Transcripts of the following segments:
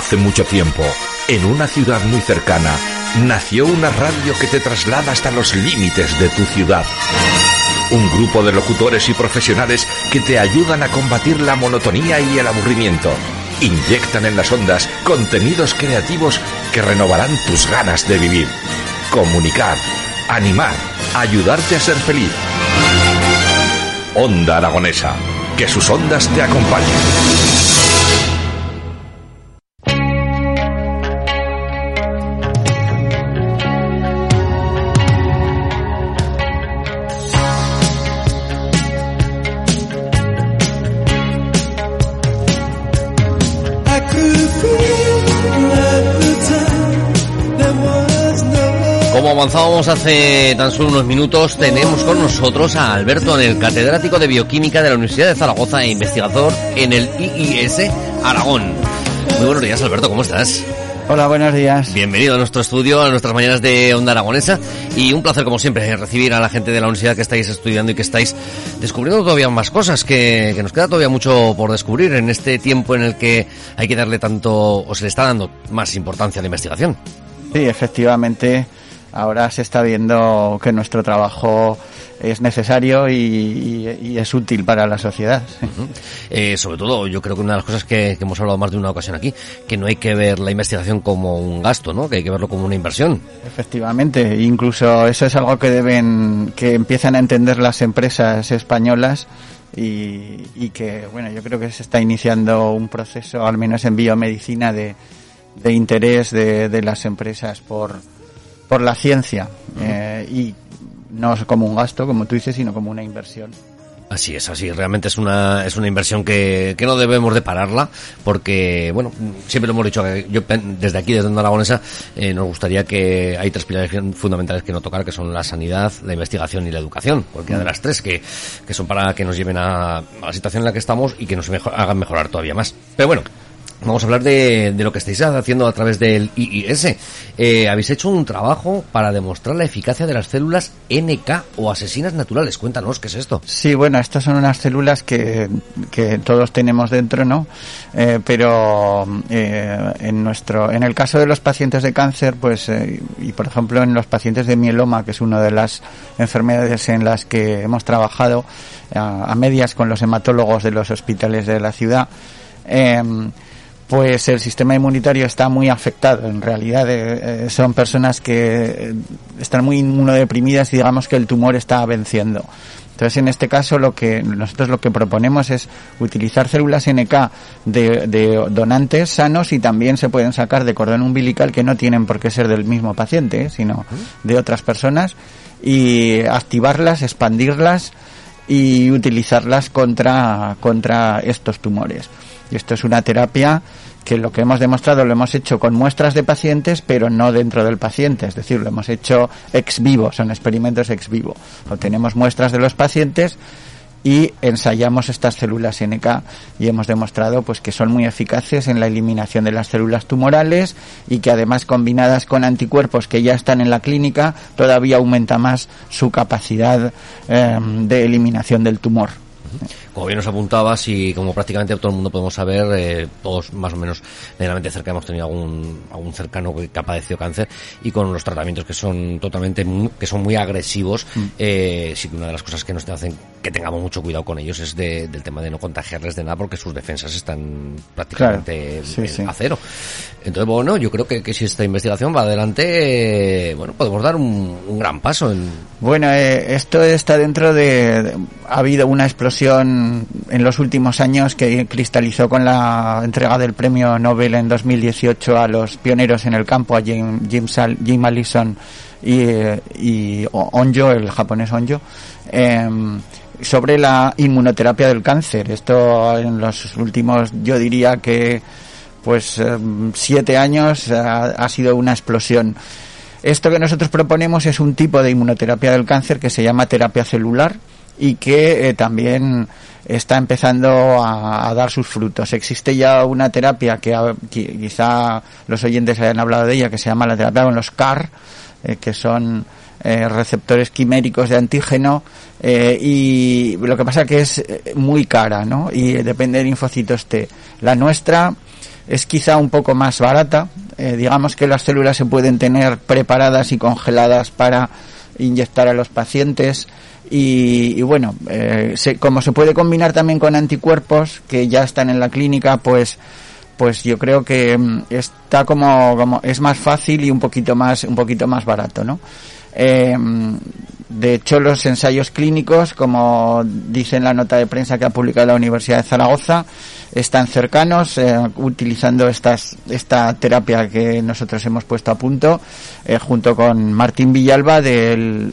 Hace mucho tiempo, en una ciudad muy cercana, nació una radio que te traslada hasta los límites de tu ciudad. Un grupo de locutores y profesionales que te ayudan a combatir la monotonía y el aburrimiento. Inyectan en las ondas contenidos creativos que renovarán tus ganas de vivir. Comunicar, animar, ayudarte a ser feliz. Onda Aragonesa. Que sus ondas te acompañen. Como avanzábamos hace tan solo unos minutos, tenemos con nosotros a Alberto el catedrático de Bioquímica de la Universidad de Zaragoza e investigador en el IIS Aragón. Muy buenos días, Alberto, ¿cómo estás? Hola, buenos días. Bienvenido a nuestro estudio, a nuestras mañanas de Onda Aragonesa. Y un placer, como siempre, recibir a la gente de la universidad que estáis estudiando y que estáis descubriendo todavía más cosas, que, que nos queda todavía mucho por descubrir en este tiempo en el que hay que darle tanto, o se le está dando más importancia a la investigación. Sí, efectivamente ahora se está viendo que nuestro trabajo es necesario y, y, es útil para la sociedad. Uh -huh. eh, sobre todo, yo creo que una de las cosas que, que, hemos hablado más de una ocasión aquí, que no hay que ver la investigación como un gasto, ¿no? Que hay que verlo como una inversión. Efectivamente, incluso eso es algo que deben, que empiezan a entender las empresas españolas y, y que, bueno, yo creo que se está iniciando un proceso, al menos en biomedicina, de, de interés de, de las empresas por, por la ciencia uh -huh. eh, y no como un gasto, como tú dices, sino como una inversión. Así es, así realmente es una es una inversión que, que no debemos de pararla porque bueno siempre lo hemos dicho yo desde aquí desde Onda Aragonesa eh, nos gustaría que hay tres pilares fundamentales que no tocar que son la sanidad, la investigación y la educación cualquiera de las tres que, que son para que nos lleven a, a la situación en la que estamos y que nos mejor, hagan mejorar todavía más pero bueno Vamos a hablar de, de, lo que estáis haciendo a través del IIS. Eh, habéis hecho un trabajo para demostrar la eficacia de las células NK o asesinas naturales. Cuéntanos, ¿qué es esto? Sí, bueno, estas son unas células que, que todos tenemos dentro, ¿no? Eh, pero eh, en nuestro, en el caso de los pacientes de cáncer, pues, eh, y por ejemplo en los pacientes de mieloma, que es una de las enfermedades en las que hemos trabajado a, medias con los hematólogos de los hospitales de la ciudad, pues el sistema inmunitario está muy afectado. En realidad eh, son personas que eh, están muy inmunodeprimidas y digamos que el tumor está venciendo. Entonces, en este caso, lo que nosotros lo que proponemos es utilizar células NK de, de, donantes sanos y también se pueden sacar de cordón umbilical que no tienen por qué ser del mismo paciente, sino de otras personas y activarlas, expandirlas y utilizarlas contra, contra estos tumores. Y esto es una terapia que lo que hemos demostrado lo hemos hecho con muestras de pacientes, pero no dentro del paciente, es decir, lo hemos hecho ex vivo, son experimentos ex vivo. Obtenemos muestras de los pacientes y ensayamos estas células NK y hemos demostrado pues que son muy eficaces en la eliminación de las células tumorales y que además combinadas con anticuerpos que ya están en la clínica todavía aumenta más su capacidad eh, de eliminación del tumor como bien nos apuntabas y como prácticamente todo el mundo podemos saber, eh, todos más o menos medianamente cerca hemos tenido algún, algún cercano que ha padecido cáncer y con los tratamientos que son totalmente, que son muy agresivos, mm. eh, sí que una de las cosas que nos hacen que tengamos mucho cuidado con ellos es de, del tema de no contagiarles de nada porque sus defensas están prácticamente claro, sí, sí. a cero. Entonces, bueno, yo creo que, que si esta investigación va adelante, eh, bueno, podemos dar un, un gran paso en... Bueno, eh, esto está dentro de, de, ha habido una explosión en los últimos años que cristalizó con la entrega del premio Nobel en 2018 a los pioneros en el campo, a Jim, Jim, Allison y, y Onjo, el japonés Onjo. Eh, sobre la inmunoterapia del cáncer. Esto en los últimos, yo diría que, pues, em, siete años ha, sido una explosión. Esto que nosotros proponemos es un tipo de inmunoterapia del cáncer que se llama terapia celular y que eh, también está empezando a, dar sus frutos. Existe ya una terapia que, quizá los oyentes hayan hablado de ella, que se llama la terapia con los CAR, eh, que son eh, receptores quiméricos de antígeno y lo que pasa que es muy cara, ¿no? Y depende del linfocitos T. La nuestra es quizá un poco más barata. digamos que las células se pueden tener preparadas y congeladas para inyectar a los pacientes y, bueno, eh, como se puede combinar también con anticuerpos que ya están en la clínica, pues pues yo creo que mm, está como, como es más fácil y un poquito más un poquito más barato, ¿no? Eh, de hecho, los ensayos clínicos, como dice en la nota de prensa que ha publicado la Universidad de Zaragoza, están cercanos, eh, utilizando estas, esta terapia que nosotros hemos puesto a punto, eh, junto con Martín Villalba del,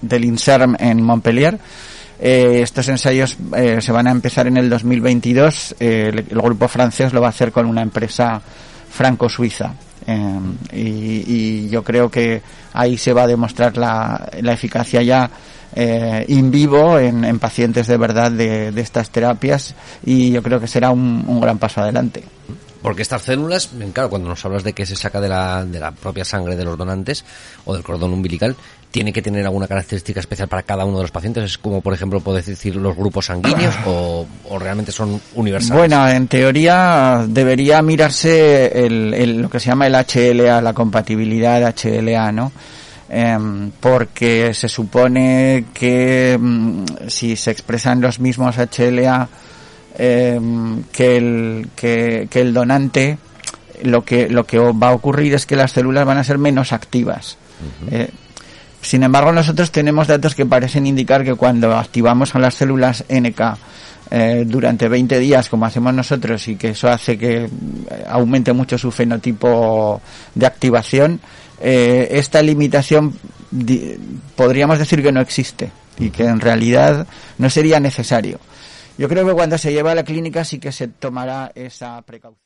del INSERM en Montpellier. Eh, estos ensayos eh, se van a empezar en el 2022. Eh, el, grupo francés lo va a hacer con una empresa franco-suiza. Y, yo creo que ahí se va a demostrar la, la eficacia ya in vivo en, pacientes de verdad de, estas terapias y yo creo que será un, un gran paso adelante. Porque estas células, claro, cuando nos hablas de que se saca de la, de la propia sangre de los donantes o del cordón umbilical, tiene que tener alguna característica especial para cada uno de los pacientes. Es como, por ejemplo, puedes decir los grupos sanguíneos o, realmente son universales. Bueno, en teoría debería mirarse el, lo que se llama el HLA, la compatibilidad HLA, ¿no? Em, porque se supone que mm, si se expresan los mismos HLA Em, que, el, que, el donante lo que, lo que va a ocurrir es que las células van a ser menos activas. Eh, sin embargo, nosotros tenemos datos que parecen indicar que cuando activamos a las células NK eh, durante 20 días, como hacemos nosotros, y que eso hace que eh, aumente mucho su fenotipo de activación, esta limitación podríamos decir que no existe y que en realidad no sería necesario. Yo creo que cuando se lleva a la clínica sí que se tomará esa precaución.